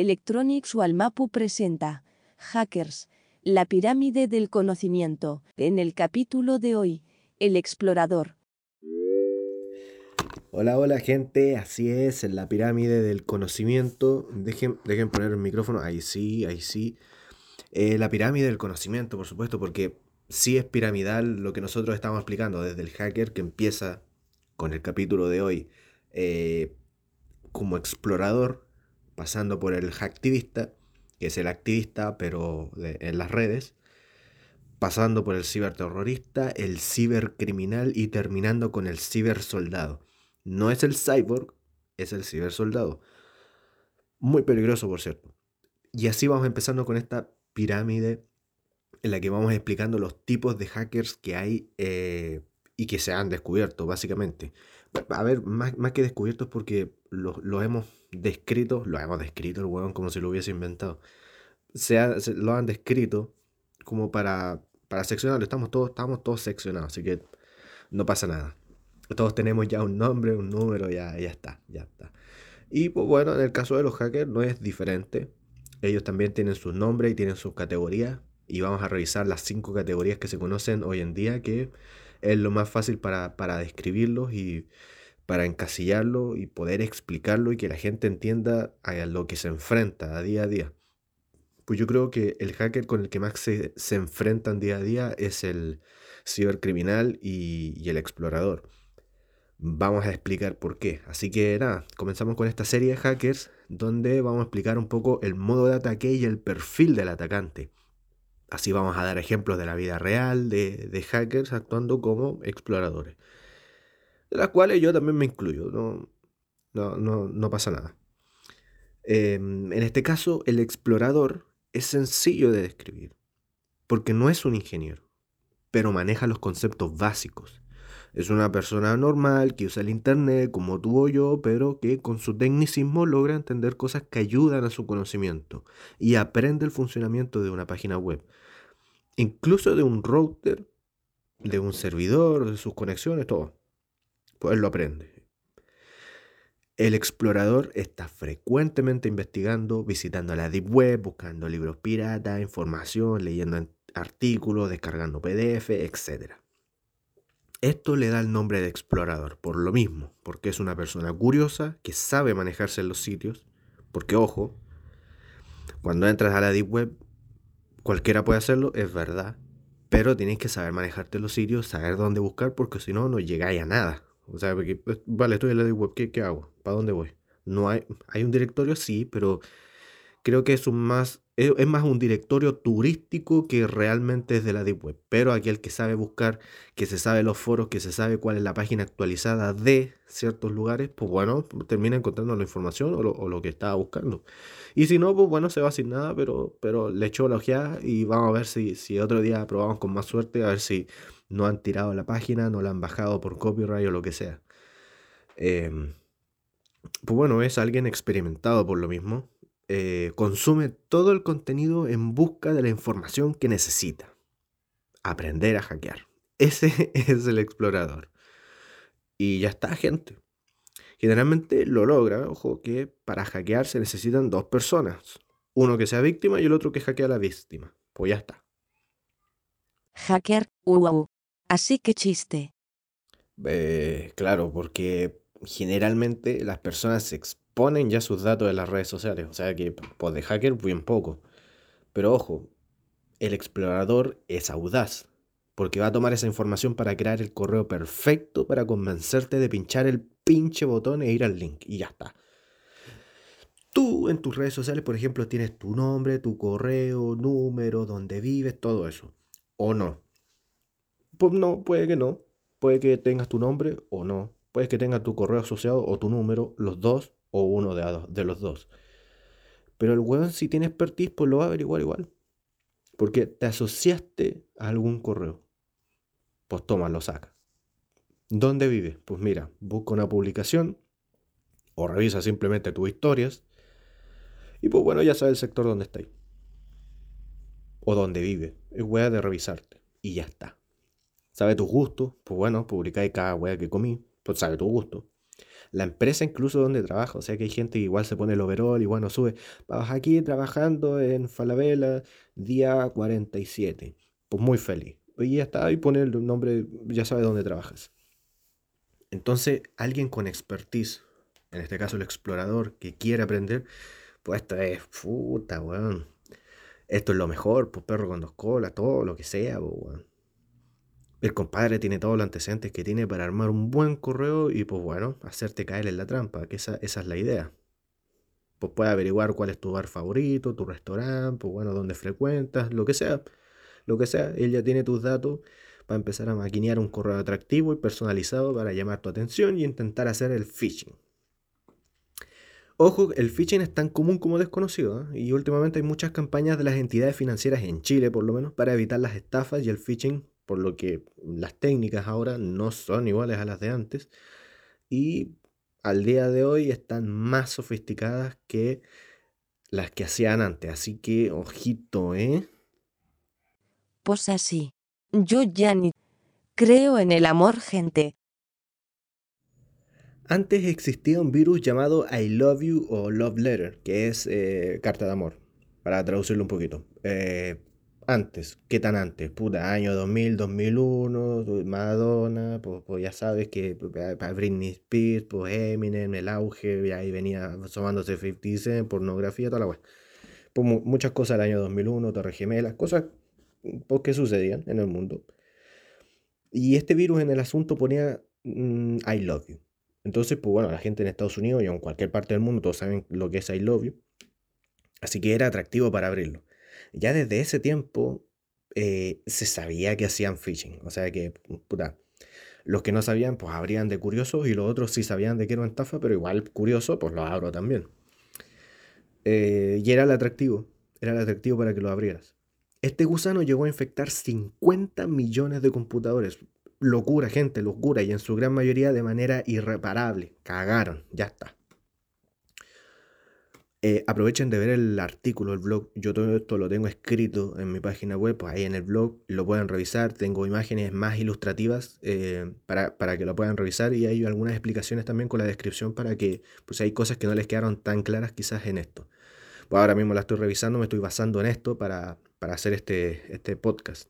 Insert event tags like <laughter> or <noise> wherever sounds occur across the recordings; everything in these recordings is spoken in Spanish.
Electronics Walmapu presenta Hackers, la pirámide del conocimiento. En el capítulo de hoy, El explorador. Hola, hola gente, así es, en la pirámide del conocimiento. Dejen, dejen poner el micrófono, ahí sí, ahí sí. Eh, la pirámide del conocimiento, por supuesto, porque sí es piramidal lo que nosotros estamos explicando desde el hacker que empieza con el capítulo de hoy eh, como explorador, pasando por el hacktivista, que es el activista pero en las redes, pasando por el ciberterrorista, el cibercriminal y terminando con el cibersoldado. No es el cyborg, es el cibersoldado. Muy peligroso, por cierto. Y así vamos empezando con esta pirámide en la que vamos explicando los tipos de hackers que hay eh, y que se han descubierto, básicamente. A ver, más, que descubiertos porque los lo hemos descrito, lo hemos descrito el huevón como si lo hubiese inventado. Se, lo han descrito como para, para seccionarlo. Estamos todos, estamos todos seccionados, así que no pasa nada. Todos tenemos ya un nombre, un número, ya, ya está, ya está. Y pues bueno, en el caso de los hackers no es diferente. Ellos también tienen sus nombres y tienen sus categorías. Y vamos a revisar las cinco categorías que se conocen hoy en día, que es lo más fácil para, para describirlos y para encasillarlo y poder explicarlo y que la gente entienda a lo que se enfrenta a día a día. Pues yo creo que el hacker con el que más se, se enfrentan día a día es el cibercriminal y, y el explorador. Vamos a explicar por qué. Así que nada, comenzamos con esta serie de hackers donde vamos a explicar un poco el modo de ataque y el perfil del atacante. Así vamos a dar ejemplos de la vida real de, de hackers actuando como exploradores de las cuales yo también me incluyo, no, no, no, pasa nada. Em, en este caso, el explorador es sencillo de describir, porque no es un ingeniero, pero maneja los conceptos básicos. Es una persona normal que usa el Internet como tú o yo, pero que con su tecnicismo logra entender cosas que ayudan a su conocimiento y aprende el funcionamiento de una página web, incluso de un router, de un servidor, de sus conexiones, todo pues lo aprende. El explorador está frecuentemente investigando, visitando la Deep Web, buscando libros piratas, información, leyendo artículos, descargando PDF, etc. Esto le da el nombre de explorador, por lo mismo, porque es una persona curiosa que sabe manejarse en los sitios, porque ojo, cuando entras a la Deep Web, cualquiera puede hacerlo, es verdad, pero tienes que saber manejarte en los sitios, saber dónde buscar, porque si no, no llegáis a nada. O sea, porque, pues, vale, estoy en la de web, ¿qué, hago? ¿Para dónde voy? No hay, hay un directorio, sí, pero creo que es un más, es, más un directorio turístico que realmente es de la Deep Web. Pero aquel que sabe buscar, que se sabe los foros, que se sabe cuál es la página actualizada de ciertos lugares, pues bueno, termina encontrando la información o lo, que estaba buscando. Y si no, pues bueno, se va sin nada, pero, pero le echo la ojeada y vamos a ver si, si otro día probamos con más suerte, a ver si no han tirado la página, no la han bajado por copyright o lo que sea. Em, pues bueno, es alguien experimentado por lo mismo. Eh, consume todo el contenido en busca de la información que necesita. Aprender a hackear. <laughs> Ese es el explorador. Y ya está, gente. Generalmente lo logra, ojo, que para hackear se necesitan dos personas. Uno que sea víctima y el otro que hackea a la víctima. Pues ya está. Hacker, wow. Así que chiste. Eh, claro, porque generalmente las personas exponen ya sus datos en las redes sociales. O sea que pues de hacker bien poco. Pero ojo, el explorador es audaz. Porque va a tomar esa información para crear el correo perfecto para convencerte de pinchar el pinche botón e ir al link. Y ya está. Tú en tus redes sociales, por ejemplo, tienes tu nombre, tu correo, número, dónde vives, todo eso. ¿O no? Pues no, puede que no. Puede que tengas tu nombre o no. Puede que tengas tu correo asociado o tu número, los dos o uno de, los dos. Pero el weón, si tiene expertise, pues lo va a averiguar igual. Porque te asociaste a algún correo. Pues toma, lo saca. ¿Dónde vive? Pues mira, busca una publicación o revisa simplemente tus historias. Y pues bueno, ya sabe el sector donde está ahí. O dónde vive. Es wea de revisarte. Y ya está sabe tus gustos, pues bueno, publicáis cada wea que comí, pues sabe tu gusto. La empresa incluso donde trabaja, o sea que hay gente que igual se pone el overall y bueno, sube, vas aquí trabajando en Falabella, día 47. Pues muy feliz. Y ya está, y pone el nombre, ya sabe dónde trabajas. Entonces, alguien con expertise, en este caso el explorador, que quiere aprender, pues esto es puta, weón. Esto es lo mejor, pues perro con dos colas, todo lo que sea, pues, weón. El compadre tiene todos los antecedentes que tiene para armar un buen correo y pues bueno, hacerte caer en la trampa, que esa, es la idea. Pues puede averiguar cuál es tu bar favorito, tu restaurante, pues bueno, dónde frecuentas, lo que sea. Lo que sea, él ya tiene tus datos para empezar a maquinear un correo atractivo y personalizado para llamar tu atención y intentar hacer el phishing. Ojo, el phishing es tan común como desconocido ¿eh? y últimamente hay muchas campañas de las entidades financieras en Chile, por lo menos, para evitar las estafas y el phishing por lo que las técnicas ahora no son iguales a las de antes y al día de hoy están más sofisticadas que las que hacían antes. Así que, ojito, ¿eh? Pues así. Yo ya ni creo en el amor, gente. Antes existía un virus llamado I Love You o Love Letter, que es eh, carta de amor, para traducirlo un poquito. Eh, antes, ¿qué tan antes? Puta, año 2000, 2001, Madonna, pues, pues ya sabes que pues, Britney Spears, pues Eminem, el auge, ahí venía asomándose 50 Cent, pornografía, toda la web. Pues muchas cosas del año 2001, Torre Gemelas, cosas pues, que sucedían en el mundo. Y este virus en el asunto ponía mm, I love you. Entonces, pues bueno, la gente en Estados Unidos y en cualquier parte del mundo, todos saben lo que es I love you. Así que era atractivo para abrirlo ya desde ese tiempo eh, se sabía que hacían phishing. O sea que, puta, los que no sabían, pues abrían de curiosos y los otros sí sabían de que era una estafa, pero igual curioso, pues lo abro también. Eh, y era el atractivo, era el atractivo para que lo abrieras. Este gusano llegó a infectar 50 millones de computadores. Locura, gente, locura, y en su gran mayoría de manera irreparable. Cagaron, ya está. Eh, aprovechen de ver el artículo, el blog. Yo todo esto lo tengo escrito en mi página web, pues ahí en el blog lo pueden revisar. Tengo imágenes más ilustrativas eh, para, que lo puedan revisar y hay algunas explicaciones también con la descripción para que, pues hay cosas que no les quedaron tan claras quizás en esto. Pues ahora mismo la estoy revisando, me estoy basando en esto para, hacer este, este podcast.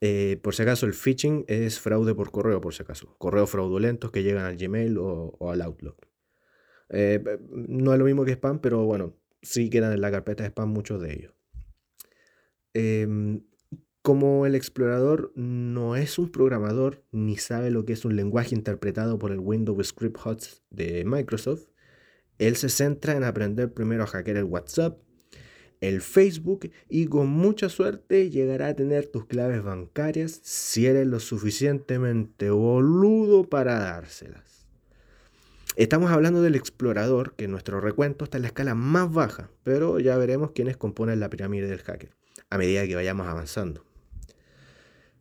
Eh, por si acaso, el phishing es fraude por correo, por si acaso. Correos fraudulentos que llegan al Gmail o al Outlook. Eh, no es lo mismo que spam, pero bueno, sí quedan en la carpeta de spam muchos de ellos. Em, como el explorador no es un programador ni sabe lo que es un lenguaje interpretado por el Windows Script Hots de Microsoft, él se centra en aprender primero a hackear el WhatsApp, el Facebook y con mucha suerte llegará a tener tus claves bancarias si eres lo suficientemente boludo para dárselas. Estamos hablando del explorador, que en nuestro recuento está en la escala más baja, pero ya veremos quiénes componen la pirámide del hacker a medida que vayamos avanzando.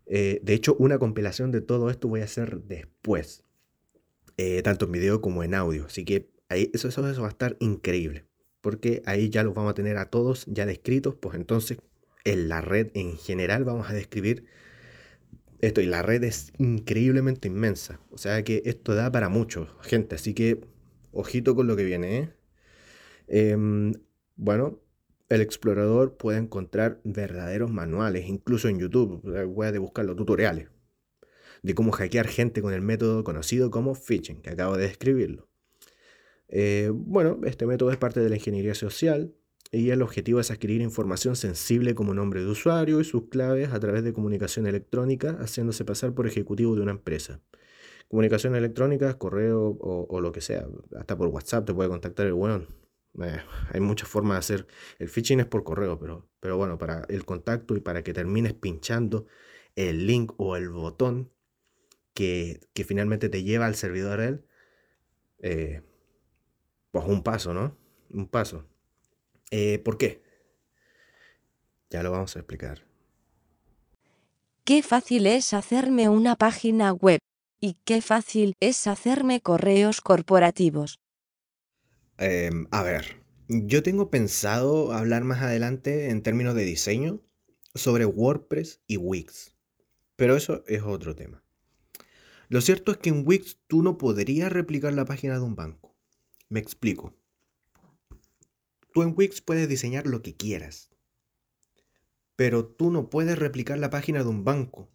Eh, de hecho, una compilación de todo esto voy a hacer después, eh, tanto en video como en audio. Así que eso, eso va a estar increíble, porque ahí ya los vamos a tener a todos ya descritos, pues entonces en la red en general vamos a describir esto y la red es increíblemente inmensa. O sea que esto da para mucho, gente. Así que ojito con lo que viene. ¿eh? Em, bueno, el explorador puede encontrar verdaderos manuales, incluso en YouTube. Puede buscar los tutoriales de cómo hackear gente con el método conocido como phishing, que acabo de describirlo. Eh, bueno, este método es parte de la ingeniería social y el objetivo es adquirir información sensible como nombre de usuario y sus claves a través de comunicación electrónica, haciéndose pasar por ejecutivo de una empresa. Comunicación electrónica, correo o, lo que sea, hasta por WhatsApp te puede contactar el weón. Eh, hay muchas formas de hacer. El phishing es por correo, pero, pero bueno, para el contacto y para que termines pinchando el link o el botón que, finalmente te lleva al servidor él, eh, pues un paso, ¿no? Un paso. Eh, ¿Por qué? Ya lo vamos a explicar. Qué fácil es hacerme una página web y qué fácil es hacerme correos corporativos. Em, a ver, yo tengo pensado hablar más adelante en términos de diseño sobre WordPress y Wix, pero eso es otro tema. Lo cierto es que en Wix tú no podrías replicar la página de un banco. Me explico. Tú en Wix puedes diseñar lo que quieras, pero tú no puedes replicar la página de un banco.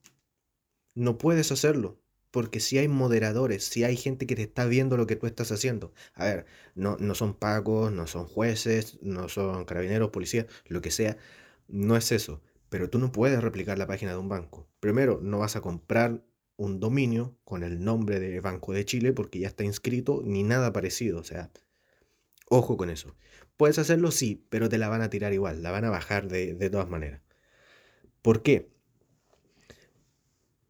No puedes hacerlo, porque si hay moderadores, si hay gente que te está viendo lo que tú estás haciendo. A ver, no, no son pagos, no son jueces, no son carabineros, policías, lo que sea. No es eso. Pero tú no puedes replicar la página de un banco. Primero, no vas a comprar un dominio con el nombre de Banco de Chile porque ya está inscrito ni nada parecido. O sea, ojo con eso. Puedes hacerlo, sí, pero te la van a tirar igual, la van a bajar de, todas maneras. ¿Por qué?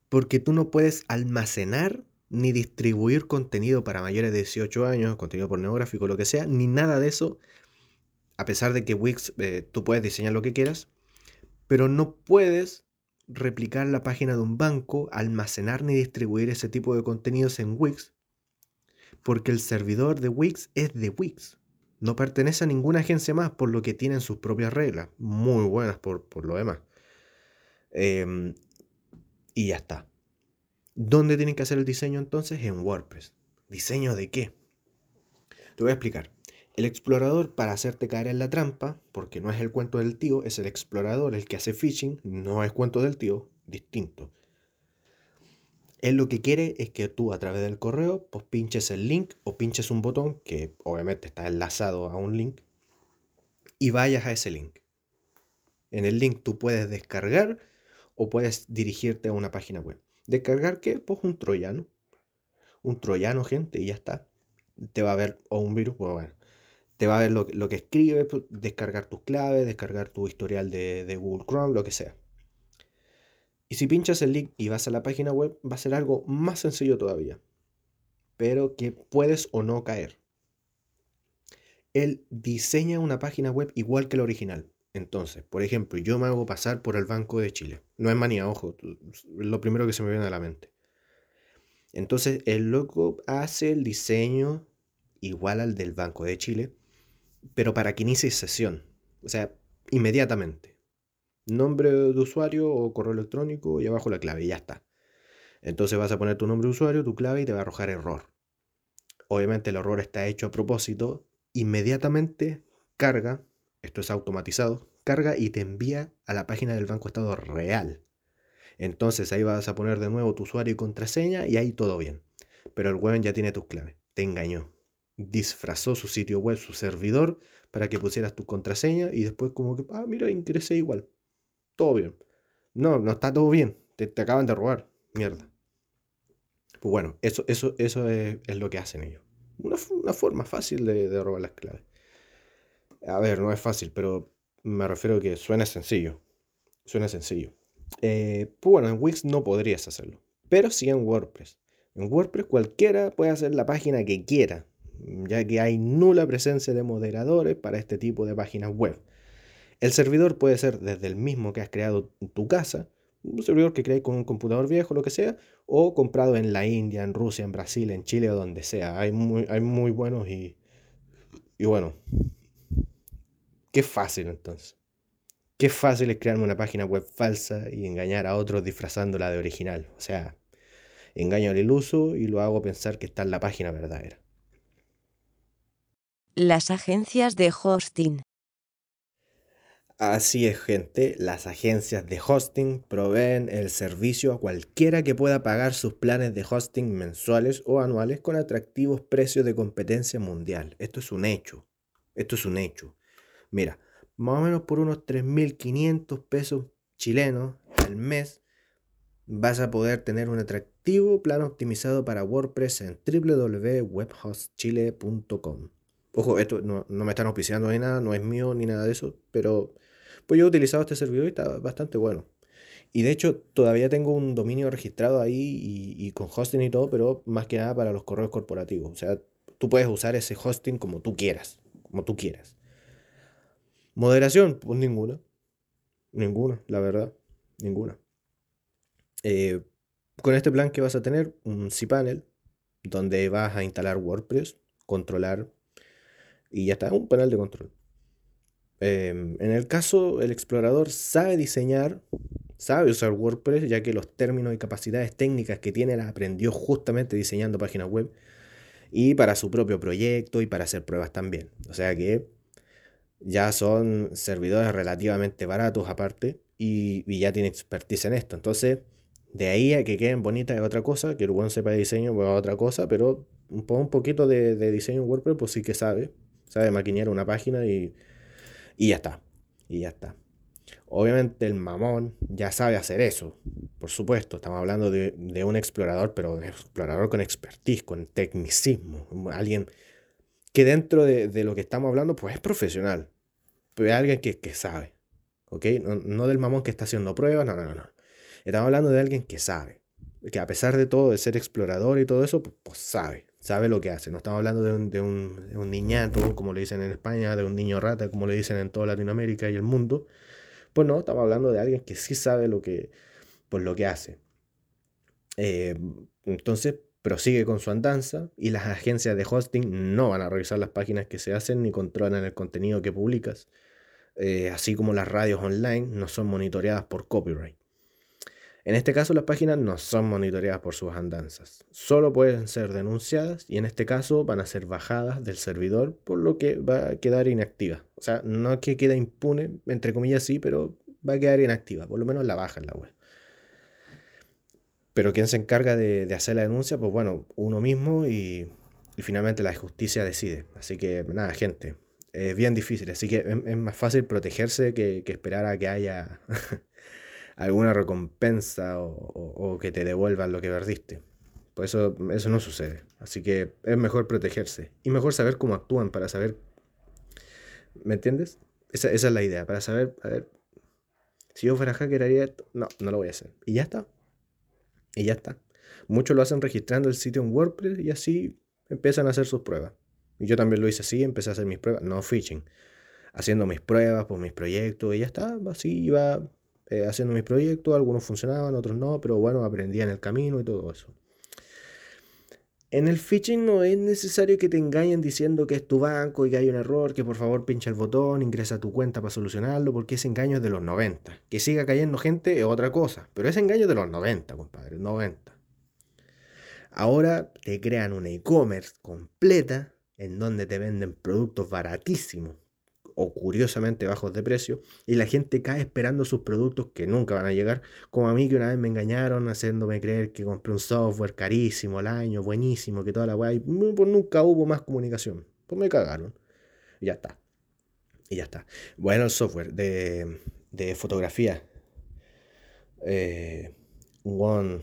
Porque tú no puedes almacenar ni distribuir contenido para mayores de 18 años, contenido pornográfico, lo que sea, ni nada de eso. A pesar de que Wix eh, tú puedes diseñar lo que quieras, pero no puedes replicar la página de un banco, almacenar ni distribuir ese tipo de contenidos en Wix, porque el servidor de Wix es de Wix. No pertenece a ninguna agencia más, por lo que tienen sus propias reglas, muy buenas por, lo demás. Em, y ya está. ¿Dónde tienen que hacer el diseño entonces? En WordPress. ¿Diseño de qué? Te voy a explicar. El explorador para hacerte caer en la trampa, porque no es el cuento del tío, es el explorador el que hace phishing, no es cuento del tío, distinto. Él lo que quiere es que tú a través del correo pues pinches el link o pinches un botón que obviamente está enlazado a un link y vayas a ese link. En el link tú puedes descargar o puedes dirigirte a una página web. ¿Descargar qué? Pues un troyano. Un troyano, gente, y ya está. Te va a ver, o un virus, pues bueno, te va a ver lo, que escribe, pues, descargar tus claves, descargar tu historial de, Google Chrome, lo que sea. Si pinchas el link y vas a la página web, va a ser algo más sencillo todavía, pero que puedes o no caer. Él diseña una página web igual que la original. Entonces, por ejemplo, yo me hago pasar por el Banco de Chile. No es manía, ojo, lo primero que se me viene a la mente. Entonces, el loco hace el diseño igual al del Banco de Chile, pero para que inicie sesión. O sea, inmediatamente. Nombre de usuario o correo electrónico y abajo la clave y ya está. Entonces vas a poner tu nombre de usuario, tu clave y te va a arrojar error. Obviamente el error está hecho a propósito. Inmediatamente carga, esto es automatizado, carga y te envía a la página del Banco Estado real. Entonces ahí vas a poner de nuevo tu usuario y contraseña y ahí todo bien. Pero el web ya tiene tus claves. Te engañó disfrazó su sitio web, su servidor, para que pusieras tu contraseña y después como que, ah, mira, ingresé igual. Todo bien. No, no está todo bien. Te, acaban de robar. Mierda. Pues bueno, eso, eso, eso es, lo que hacen ellos. Una, forma fácil de, robar las claves. A ver, no es fácil, pero me refiero a que suena sencillo. Suena sencillo. Eh, pues bueno, en Wix no podrías hacerlo. Pero sí en WordPress. En WordPress cualquiera puede hacer la página que quiera ya que hay nula presencia de moderadores para este tipo de páginas web. El servidor puede ser desde el mismo que has creado tu casa, un servidor que creáis con un computador viejo, lo que sea, o comprado en la India, en Rusia, en Brasil, en Chile o donde sea. Hay muy, hay muy buenos y, y bueno, qué fácil entonces. Qué fácil es crearme una página web falsa y engañar a otros disfrazándola de original. O sea, engaño al iluso y lo hago pensar que está en la página verdadera. Las agencias de hosting. Así es, gente. Las agencias de hosting proveen el servicio a cualquiera que pueda pagar sus planes de hosting mensuales o anuales con atractivos precios de competencia mundial. Esto es un hecho. Esto es un hecho. Mira, más o menos por unos 3.500 pesos chilenos al mes vas a poder tener un atractivo plan optimizado para WordPress en www.webhostchile.com. Ojo, esto no, me están auspiciando ni nada, no es mío ni nada de eso, pero pues yo he utilizado este servidor y está bastante bueno. Y de hecho, todavía tengo un dominio registrado ahí y, con hosting y todo, pero más que nada para los correos corporativos. O sea, tú puedes usar ese hosting como tú quieras, como tú quieras. Moderación, pues ninguna. Ninguna, la verdad, ninguna. Eh, con este plan que vas a tener, un cPanel, donde vas a instalar WordPress, controlar y ya está, un panel de control. Em, en el caso, el explorador sabe diseñar sabe usar WordPress, ya que los términos y capacidades técnicas que tiene las aprendió justamente diseñando páginas web y para su propio proyecto y para hacer pruebas también. O sea que ya son servidores relativamente baratos aparte y, ya tiene expertise en esto. Entonces, de ahí a que queden bonitas es otra cosa, que el buen sepa de diseño pues otra cosa, pero un, poquito de, diseño en WordPress pues sí que sabe, sabe maquinear una página y, y ya está, y ya está. Obviamente el mamón ya sabe hacer eso, por supuesto, estamos hablando de, un explorador, pero un explorador con expertise, con tecnicismo, alguien que dentro de, lo que estamos hablando pues es profesional, pero es alguien que, que sabe. ¿ok? No, del mamón que está haciendo pruebas, no, no, no. Estamos hablando de alguien que sabe, que a pesar de todo, de ser explorador y todo eso, pues sabe, sabe lo que hace. No estamos hablando de un, de, un, niñato, como le dicen en España, de un niño rata, como le dicen en toda Latinoamérica y el mundo. Pues no, estamos hablando de alguien que sí sabe lo que, pues lo que hace. Eh, entonces, prosigue con su andanza y las agencias de hosting no van a revisar las páginas que se hacen ni controlan el contenido que publicas. Eh, así como las radios online, no son monitoreadas por copyright. En este caso, las páginas no son monitoreadas por sus andanzas, solo pueden ser denunciadas y en este caso van a ser bajadas del servidor, por lo que va a quedar inactiva. O sea, no es que quede impune, entre comillas sí, pero va a quedar inactiva, por lo menos la baja en la web. Pero ¿quién se encarga de, hacer la denuncia? Pues bueno, uno mismo y finalmente la justicia decide. Así que nada, gente, es bien difícil. Así que es, más fácil protegerse que, esperar a que haya <laughs> alguna recompensa o, que te devuelvan lo que perdiste. Por eso eso no sucede. Así que es mejor protegerse. Y mejor saber cómo actúan para saber... ¿Me entiendes? Esa, esa es la idea. Para saber, a ver, si yo fuera hacker haría esto. No, no lo voy a hacer. Y ya está. Y ya está. Muchos lo hacen registrando el sitio en WordPress y así empiezan a hacer sus pruebas. Y yo también lo hice así, empecé a hacer mis pruebas, no phishing, haciendo mis pruebas por mis proyectos y ya está, así iba eh, haciendo mis proyectos, algunos funcionaban, otros no, pero bueno, aprendía en el camino y todo eso. En el phishing no es necesario que te engañen diciendo que es tu banco y que hay un error, que por favor pincha el botón, ingresa a tu cuenta para solucionarlo, porque ese engaño es de los 90. Que siga cayendo gente es otra cosa, pero ese engaño es de los 90, compadre, 90. Ahora te crean una e-commerce completa en donde te venden productos baratísimos o curiosamente bajos de precio y la gente cae esperando sus productos que nunca van a llegar, como a mí que una vez me engañaron haciéndome creer que compré un software carísimo al año, buenísimo, que toda la weá, y pues nunca hubo más comunicación, pues me cagaron. Y ya está. Y ya está. Bueno, el software de, de fotografía. Eh, One,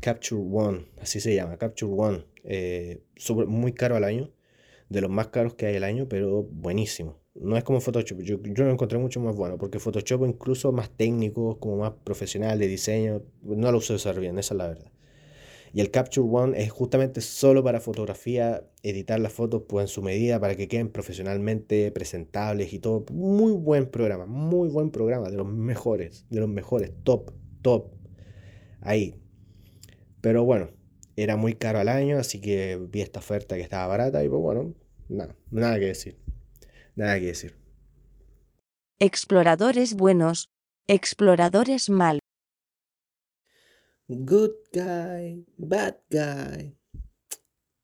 Capture One, así se llama, Capture One. Eh, muy caro al año de los más caros que hay el año, pero buenísimo. No es como Photoshop, yo, yo lo encontré mucho más bueno, porque Photoshop incluso más técnico, como más profesional de diseño, no lo uso usar bien, esa es la verdad. Y el Capture One es justamente solo para fotografía, editar las fotos pues, en su medida para que queden profesionalmente presentables y todo. Muy buen programa, muy buen programa, de los mejores, de los mejores, top, top. Ahí. Pero bueno, era muy caro al año, así que vi esta oferta que estaba barata y pues bueno, Nada, nada que decir. Nada que decir. Exploradores buenos, exploradores malos. Good guy, bad guy.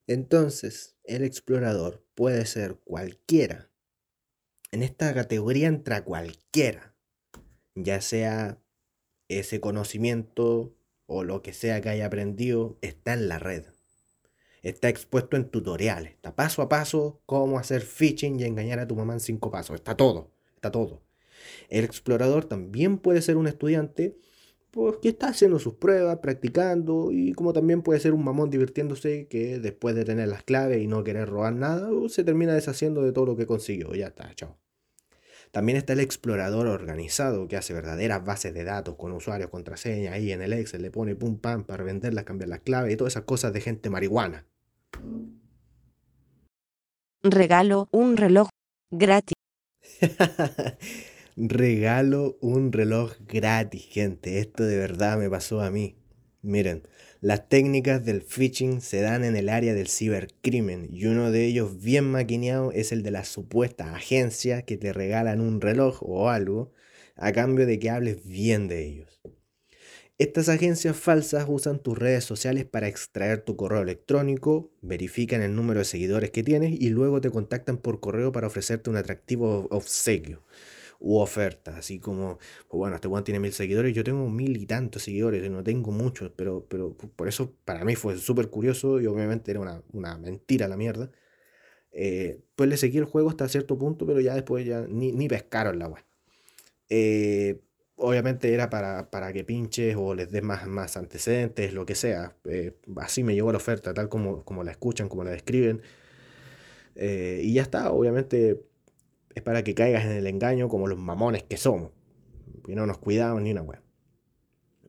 Entonces, el explorador puede ser cualquiera. En esta categoría entra cualquiera. Ya sea ese conocimiento o lo que sea que haya aprendido, está en la red. Está expuesto en tutoriales. Está paso a paso cómo hacer phishing y engañar a tu mamá en cinco pasos. Está todo. Está todo. El explorador también puede ser un estudiante pues, que está haciendo sus pruebas, practicando y como también puede ser un mamón divirtiéndose que después de tener las claves y no querer robar nada, uh, se termina deshaciendo de todo lo que consiguió. Ya está, chao. También está el explorador organizado que hace verdaderas bases de datos con usuarios, contraseña, ahí en el Excel le pone pum pam para venderlas, cambiar las claves y todas esas cosas de gente marihuana. Regalo un reloj gratis. <laughs> Regalo un reloj gratis, gente. Esto de verdad me pasó a mí. Miren, las técnicas del phishing se dan en el área del cibercrimen y uno de ellos bien maquineado es el de las supuestas agencias que te regalan un reloj o algo a cambio de que hables bien de ellos. Estas agencias falsas usan tus redes sociales para extraer tu correo electrónico, verifican el número de seguidores que tienes y luego te contactan por correo para ofrecerte un atractivo obsequio u oferta. Así como, pues bueno, este Juan tiene mil seguidores, yo tengo mil y tantos seguidores, no tengo muchos, pero, pero por eso para mí fue súper curioso y obviamente era una, mentira la mierda. Eh, pues le seguí el juego hasta cierto punto, pero ya después ya ni, ni pescaron la web. Eh, obviamente era para, para, que pinches o les des más, más antecedentes, lo que sea. Eh, así me llegó la oferta, tal como, como la escuchan, como la describen. Eh, y ya está, obviamente es para que caigas en el engaño como los mamones que somos. Y no nos cuidamos ni una web.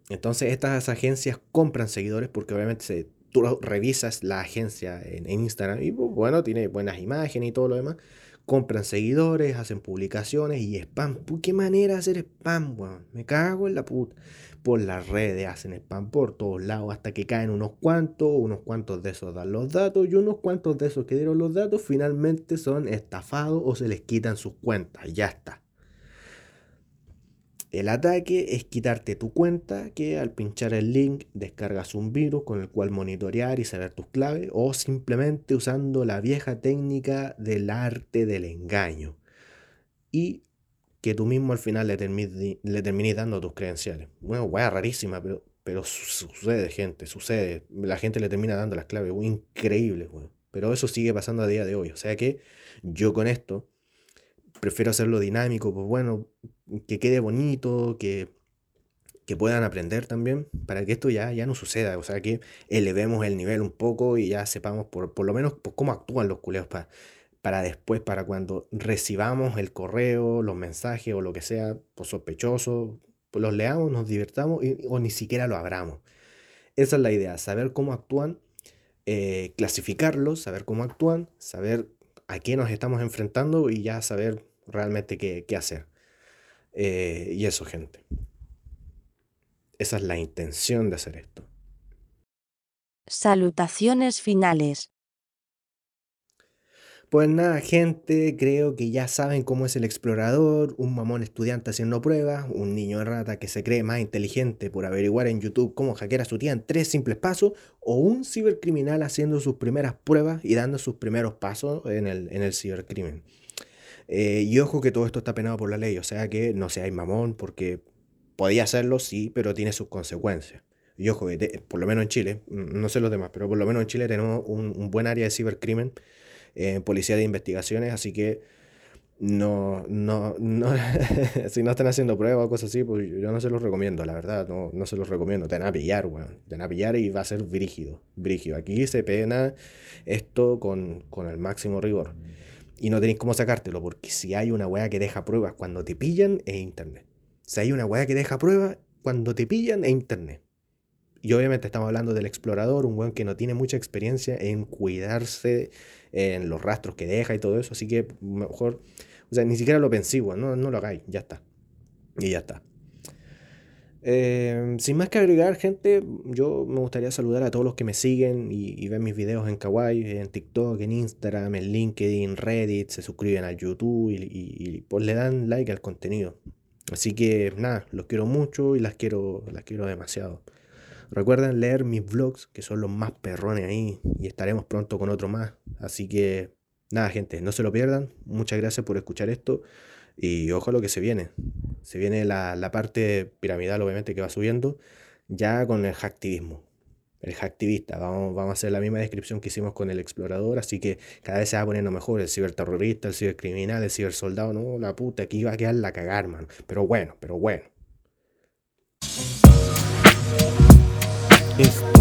Entonces estas agencias compran seguidores porque obviamente se, tú revisas la agencia en, en Instagram y bueno, tiene buenas imágenes y todo lo demás compran seguidores, hacen publicaciones y spam. ¿Qué manera de hacer spam, weón? Me cago en la puta. Por las redes hacen spam por todos lados hasta que caen unos cuantos, unos cuantos de esos dan los datos y unos cuantos de esos que dieron los datos finalmente son estafados o se les quitan sus cuentas. Ya está. El ataque es quitarte tu cuenta que al pinchar el link descargas un virus con el cual monitorear y saber tus claves o simplemente usando la vieja técnica del arte del engaño y que tú mismo al final le, termines dando tus credenciales. Bueno, weá rarísima, pero, pero sucede gente, sucede. La gente le termina dando las claves, increíble, Pero eso sigue pasando a día de hoy. O sea que yo con esto prefiero hacerlo dinámico, pues bueno, que quede bonito, que, que puedan aprender también, para que esto ya, ya no suceda, o sea, que elevemos el nivel un poco y ya sepamos por, por lo menos cómo actúan los culeos para, para después, para cuando recibamos el correo, los mensajes o lo que sea, pues sospechoso, pues los leamos, nos divertamos o ni siquiera lo abramos. Esa es la idea, saber cómo actúan, eh, clasificarlos, saber cómo actúan, saber a qué nos estamos enfrentando y ya saber realmente qué, hacer. Eh, y eso, gente. Esa es la intención de hacer esto. Salutaciones finales. Pues nada, gente, creo que ya saben cómo es el explorador, un mamón estudiante haciendo pruebas, un niño de rata que se cree más inteligente por averiguar en YouTube cómo hackear a su tía en tres simples pasos, o un cibercriminal haciendo sus primeras pruebas y dando sus primeros pasos en el, en el cibercrimen. Eh, y ojo que todo esto está penado por la ley, o sea que no seáis mamón porque podía hacerlo, sí, pero tiene sus consecuencias. Y ojo, por lo menos en Chile, no sé los demás, pero por lo menos en Chile tenemos un, buen área de cibercrimen, eh, policía de investigaciones, así que no, no, no <laughs> si no están haciendo pruebas o cosas así, pues yo no se los recomiendo, la verdad, no, no se los recomiendo. Te van a pillar, weón. Te van a pillar y va a ser brígido, brígido. Aquí se pena esto con, con el máximo rigor y no tenéis cómo sacártelo, porque si hay una weá que deja pruebas cuando te pillan, es internet. Si hay una weá que deja pruebas cuando te pillan, es internet. Y obviamente estamos hablando del explorador, un weón que no tiene mucha experiencia en cuidarse, en los rastros que deja y todo eso, así que mejor, o sea, ni siquiera lo pensé, no, no lo hagáis, ya está. Y ya está. Em, sin más que agregar, gente, yo me gustaría saludar a todos los que me siguen y, ven mis videos en Kawaii, en TikTok, en Instagram, en LinkedIn, Reddit, se suscriben al YouTube y, pues le dan like al contenido. Así que nada, los quiero mucho y las quiero, las quiero demasiado. Recuerden leer mis vlogs, que son los más perrones ahí, y estaremos pronto con otro más. Así que nada, gente, no se lo pierdan. Muchas gracias por escuchar esto. Y ojo lo que se viene. Se viene la, parte piramidal, obviamente, que va subiendo, ya con el hacktivismo. El hacktivista. Vamos, vamos a hacer la misma descripción que hicimos con el explorador, así que cada vez se va poniendo mejor. El ciberterrorista, el cibercriminal, el cibersoldado. No, la puta, aquí va a quedar la cagar, mano. Pero bueno, pero bueno. Esto